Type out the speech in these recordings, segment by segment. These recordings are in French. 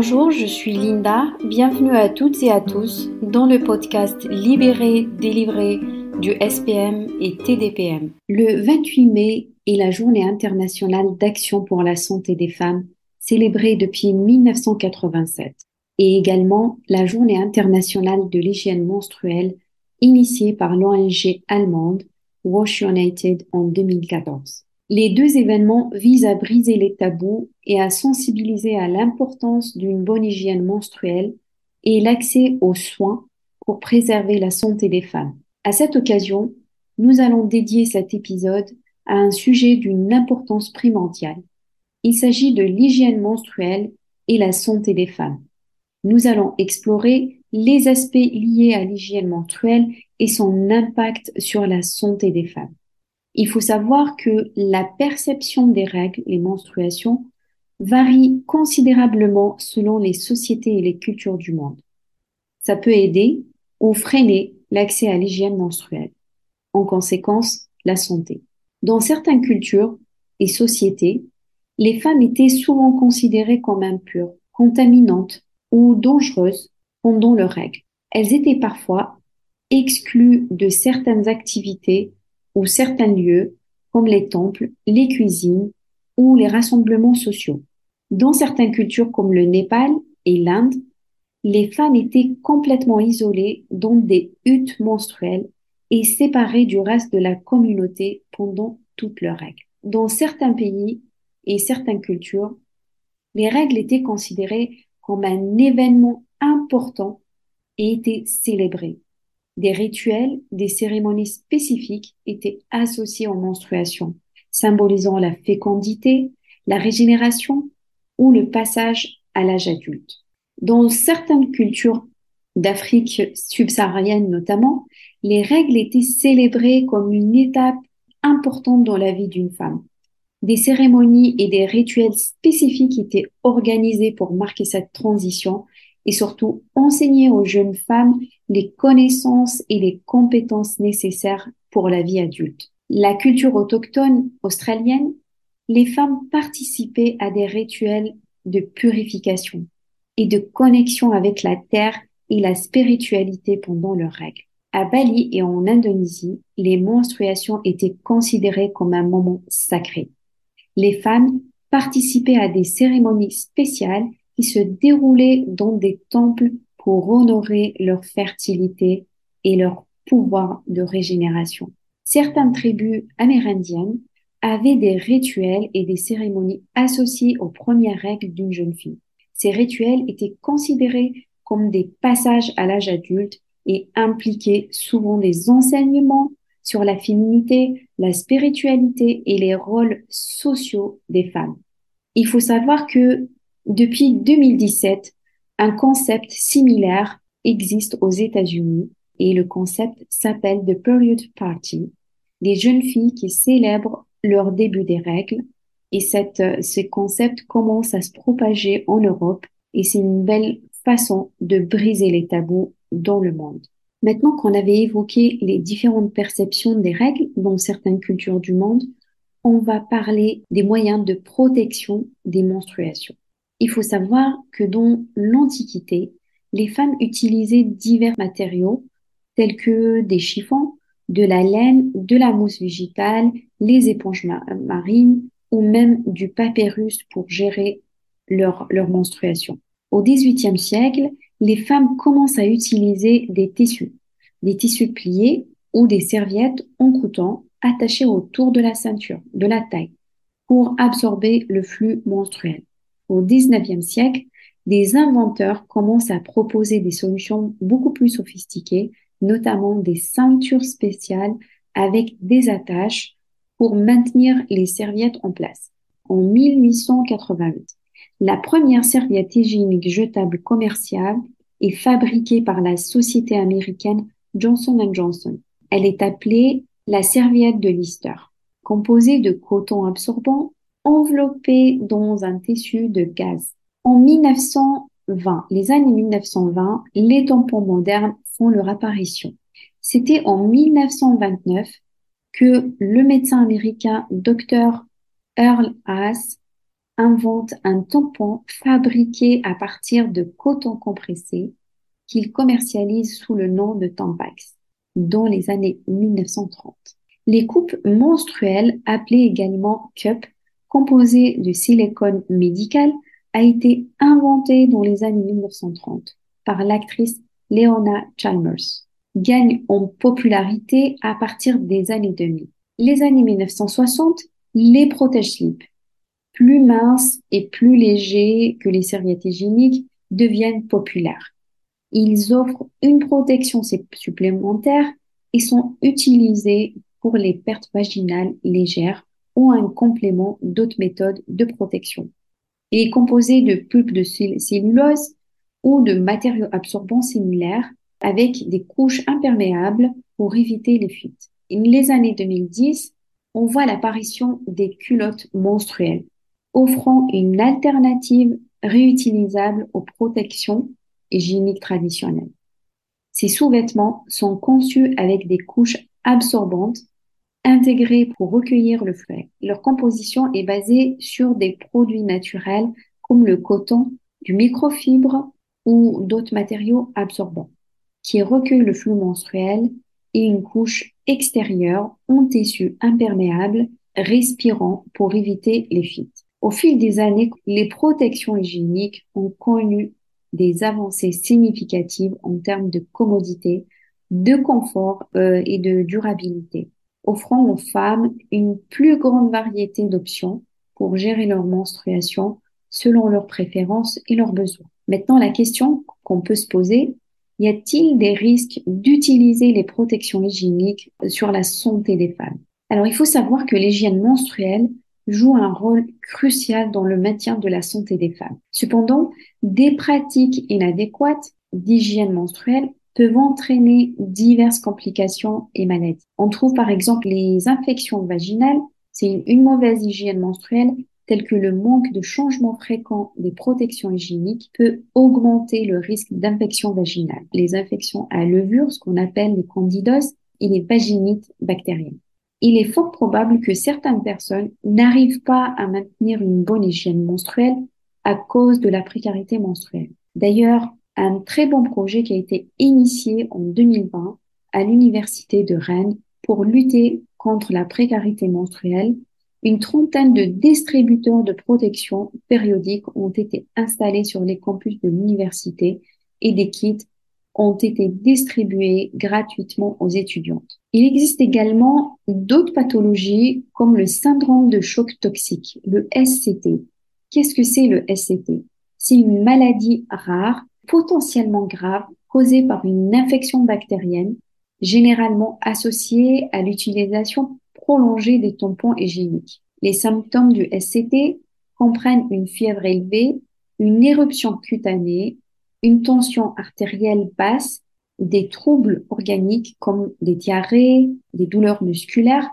Bonjour, je suis Linda. Bienvenue à toutes et à tous dans le podcast Libéré, délivré du SPM et TDPM. Le 28 mai est la journée internationale d'action pour la santé des femmes, célébrée depuis 1987, et également la journée internationale de l'hygiène menstruelle, initiée par l'ONG allemande Wash United en 2014. Les deux événements visent à briser les tabous et à sensibiliser à l'importance d'une bonne hygiène menstruelle et l'accès aux soins pour préserver la santé des femmes. À cette occasion, nous allons dédier cet épisode à un sujet d'une importance primordiale. Il s'agit de l'hygiène menstruelle et la santé des femmes. Nous allons explorer les aspects liés à l'hygiène menstruelle et son impact sur la santé des femmes. Il faut savoir que la perception des règles, les menstruations, varie considérablement selon les sociétés et les cultures du monde. Ça peut aider ou freiner l'accès à l'hygiène menstruelle. En conséquence, la santé. Dans certaines cultures et sociétés, les femmes étaient souvent considérées comme impures, contaminantes ou dangereuses pendant leurs règles. Elles étaient parfois exclues de certaines activités ou certains lieux comme les temples, les cuisines ou les rassemblements sociaux. Dans certaines cultures comme le Népal et l'Inde, les femmes étaient complètement isolées dans des huttes menstruelles et séparées du reste de la communauté pendant toutes leurs règles. Dans certains pays et certaines cultures, les règles étaient considérées comme un événement important et étaient célébrées. Des rituels, des cérémonies spécifiques étaient associés aux menstruations, symbolisant la fécondité, la régénération ou le passage à l'âge adulte. Dans certaines cultures d'Afrique subsaharienne notamment, les règles étaient célébrées comme une étape importante dans la vie d'une femme. Des cérémonies et des rituels spécifiques étaient organisés pour marquer cette transition et surtout enseigner aux jeunes femmes les connaissances et les compétences nécessaires pour la vie adulte. La culture autochtone australienne, les femmes participaient à des rituels de purification et de connexion avec la terre et la spiritualité pendant leurs règles. À Bali et en Indonésie, les menstruations étaient considérées comme un moment sacré. Les femmes participaient à des cérémonies spéciales qui se déroulaient dans des temples pour honorer leur fertilité et leur pouvoir de régénération. Certaines tribus amérindiennes avaient des rituels et des cérémonies associés aux premières règles d'une jeune fille. Ces rituels étaient considérés comme des passages à l'âge adulte et impliquaient souvent des enseignements sur la féminité, la spiritualité et les rôles sociaux des femmes. Il faut savoir que depuis 2017, un concept similaire existe aux États-Unis et le concept s'appelle The Period Party, des jeunes filles qui célèbrent leur début des règles et cette, ce concept commence à se propager en Europe et c'est une belle façon de briser les tabous dans le monde. Maintenant qu'on avait évoqué les différentes perceptions des règles dans certaines cultures du monde, on va parler des moyens de protection des menstruations. Il faut savoir que dans l'Antiquité, les femmes utilisaient divers matériaux tels que des chiffons, de la laine, de la mousse végétale, les éponges marines ou même du papyrus pour gérer leur, leur menstruation. Au XVIIIe siècle, les femmes commencent à utiliser des tissus, des tissus pliés ou des serviettes en coton attachées autour de la ceinture, de la taille, pour absorber le flux menstruel au XIXe siècle, des inventeurs commencent à proposer des solutions beaucoup plus sophistiquées, notamment des ceintures spéciales avec des attaches pour maintenir les serviettes en place. En 1888, la première serviette hygiénique jetable commerciale est fabriquée par la société américaine Johnson Johnson. Elle est appelée la serviette de Lister. Composée de coton absorbant, enveloppé dans un tissu de gaz. En 1920, les années 1920, les tampons modernes font leur apparition. C'était en 1929 que le médecin américain Dr. Earl Haas invente un tampon fabriqué à partir de coton compressé qu'il commercialise sous le nom de Tampax dans les années 1930. Les coupes menstruelles, appelées également cup, composées de silicone médical, a été inventée dans les années 1930 par l'actrice Leona Chalmers. Gagne en popularité à partir des années 2000. Les années 1960, les protège-slips, plus minces et plus légers que les serviettes hygiéniques, deviennent populaires. Ils offrent une protection supplémentaire et sont utilisés pour les pertes vaginales légères ou un complément d'autres méthodes de protection. Il est composé de pulpe de cellulose ou de matériaux absorbants similaires avec des couches imperméables pour éviter les fuites. Dans les années 2010, on voit l'apparition des culottes menstruelles, offrant une alternative réutilisable aux protections hygiéniques traditionnelles. Ces sous-vêtements sont conçus avec des couches absorbantes intégrées pour recueillir le fluide. Leur composition est basée sur des produits naturels comme le coton, du microfibre ou d'autres matériaux absorbants qui recueillent le flux menstruel et une couche extérieure en tissu imperméable respirant pour éviter les fuites. Au fil des années, les protections hygiéniques ont connu des avancées significatives en termes de commodité, de confort euh, et de durabilité, offrant aux femmes une plus grande variété d'options pour gérer leur menstruation selon leurs préférences et leurs besoins. Maintenant, la question qu'on peut se poser, y a-t-il des risques d'utiliser les protections hygiéniques sur la santé des femmes? Alors, il faut savoir que l'hygiène menstruelle joue un rôle crucial dans le maintien de la santé des femmes. Cependant, des pratiques inadéquates d'hygiène menstruelle peuvent entraîner diverses complications et maladies. On trouve par exemple les infections vaginales, c'est une mauvaise hygiène menstruelle telle que le manque de changement fréquent des protections hygiéniques peut augmenter le risque d'infection vaginale. Les infections à levure, ce qu'on appelle les candidoses, et les vaginites bactériennes il est fort probable que certaines personnes n'arrivent pas à maintenir une bonne hygiène menstruelle à cause de la précarité menstruelle. D'ailleurs, un très bon projet qui a été initié en 2020 à l'Université de Rennes pour lutter contre la précarité menstruelle, une trentaine de distributeurs de protection périodique ont été installés sur les campus de l'université et des kits ont été distribués gratuitement aux étudiantes. Il existe également d'autres pathologies comme le syndrome de choc toxique, le SCT. Qu'est-ce que c'est le SCT C'est une maladie rare, potentiellement grave, causée par une infection bactérienne, généralement associée à l'utilisation prolongée des tampons hygiéniques. Les symptômes du SCT comprennent une fièvre élevée, une éruption cutanée, une tension artérielle basse, des troubles organiques comme des diarrhées, des douleurs musculaires,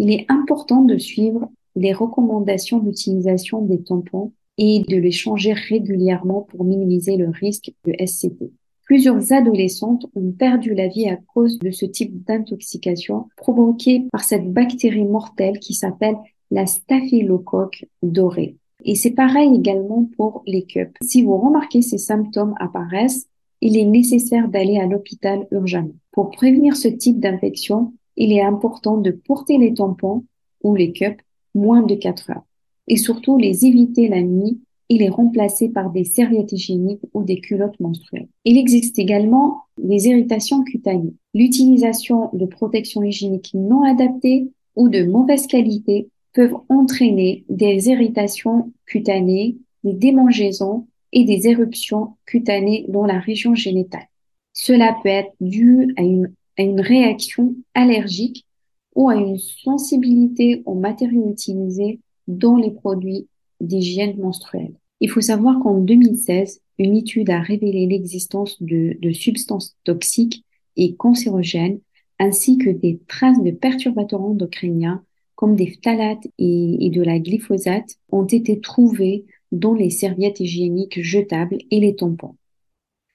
il est important de suivre les recommandations d'utilisation des tampons et de les changer régulièrement pour minimiser le risque de SCT. Plusieurs adolescentes ont perdu la vie à cause de ce type d'intoxication provoquée par cette bactérie mortelle qui s'appelle la staphylocoque dorée. Et c'est pareil également pour les cups. Si vous remarquez ces symptômes apparaissent, il est nécessaire d'aller à l'hôpital urgemment. Pour prévenir ce type d'infection, il est important de porter les tampons ou les cups moins de 4 heures et surtout les éviter la nuit et les remplacer par des serviettes hygiéniques ou des culottes menstruelles. Il existe également des irritations cutanées. L'utilisation de protections hygiéniques non adaptées ou de mauvaise qualité peuvent entraîner des irritations cutanées, des démangeaisons et des éruptions cutanées dans la région génitale. Cela peut être dû à une, à une réaction allergique ou à une sensibilité aux matériaux utilisés dans les produits d'hygiène menstruelle. Il faut savoir qu'en 2016, une étude a révélé l'existence de, substances toxiques et cancérogènes ainsi que des traces de perturbateurs endocriniens comme des phtalates et, de la glyphosate, ont été trouvés dans les serviettes hygiéniques jetables et les tampons.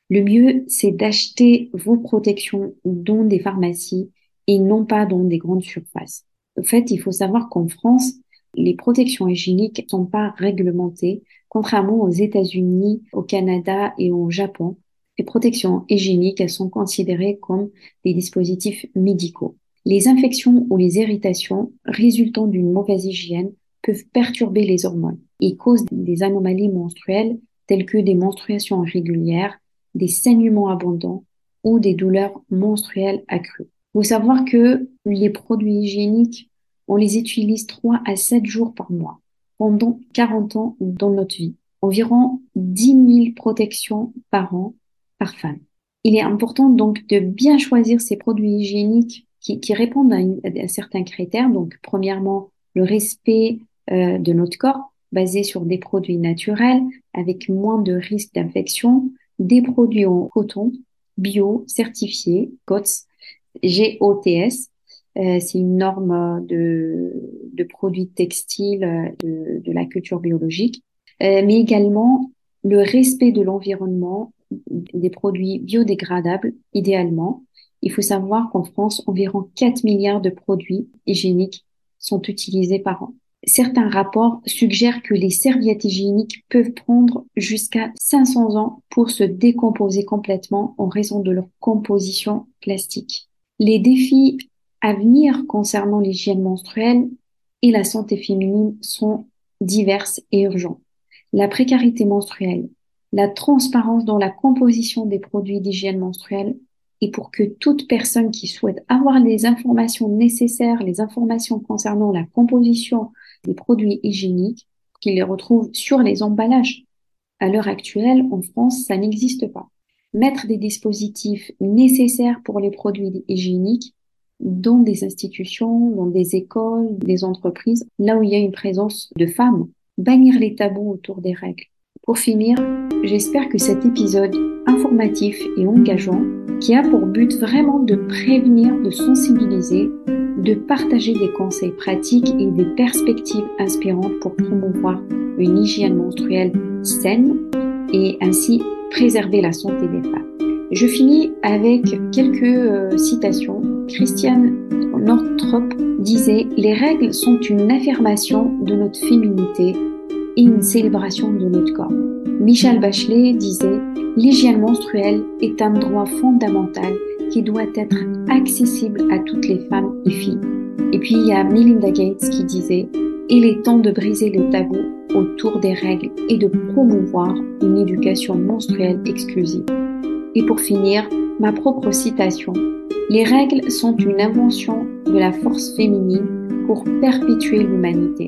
Le mieux, c'est d'acheter vos protections dans des pharmacies et non pas dans des grandes surfaces. En fait, il faut savoir qu'en France, les protections hygiéniques ne sont pas réglementées, contrairement aux États-Unis, au Canada et au Japon. Les protections hygiéniques, sont considérées comme des dispositifs médicaux. Les infections ou les irritations résultant d'une mauvaise hygiène peuvent perturber les hormones et causent des anomalies menstruelles telles que des menstruations irrégulières, des saignements abondants ou des douleurs menstruelles accrues. Il faut savoir que les produits hygiéniques, on les utilise 3 à 7 jours par mois pendant 40 ans dans notre vie. Environ 10 000 protections par an par femme. Il est important donc de bien choisir ces produits hygiéniques qui, répondent à, à, certains critères. Donc, premièrement, le respect euh, de notre corps basé sur des produits naturels avec moins de risques d'infection, des produits en coton bio certifiés, GOTS, GOTS. Euh, c'est une norme de, de produits textiles de, de, la culture biologique, euh, mais également le respect de l'environnement, des produits biodégradables idéalement. Il faut savoir qu'en France, environ 4 milliards de produits hygiéniques sont utilisés par an. Certains rapports suggèrent que les serviettes hygiéniques peuvent prendre jusqu'à 500 ans pour se décomposer complètement en raison de leur composition plastique. Les défis à venir concernant l'hygiène menstruelle et la santé féminine sont divers et urgents. La précarité menstruelle, la transparence dans la composition des produits d'hygiène menstruelle et pour que toute personne qui souhaite avoir les informations nécessaires, les informations concernant la composition des produits hygiéniques qu'ils les retrouvent sur les emballages. À l'heure actuelle, en France, ça n'existe pas. Mettre des dispositifs nécessaires pour les produits hygiéniques dans des institutions, dans des écoles, des entreprises, là où il y a une présence de femmes. Bannir les tabous autour des règles. Pour finir, j'espère que cet épisode informatif et engageant, qui a pour but vraiment de prévenir, de sensibiliser, de partager des conseils pratiques et des perspectives inspirantes pour promouvoir une hygiène menstruelle saine et ainsi préserver la santé des femmes. Je finis avec quelques euh, citations. Christiane Northrop disait Les règles sont une affirmation de notre féminité et une célébration de notre corps. Michel Bachelet disait L'hygiène menstruelle est un droit fondamental qui doit être accessible à toutes les femmes et filles. Et puis il y a Melinda Gates qui disait Il est temps de briser le tabou autour des règles et de promouvoir une éducation menstruelle exclusive. Et pour finir, ma propre citation. Les règles sont une invention de la force féminine pour perpétuer l'humanité.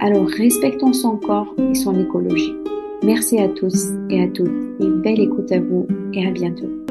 Alors respectons son corps et son écologie. Merci à tous et à toutes et belle écoute à vous et à bientôt.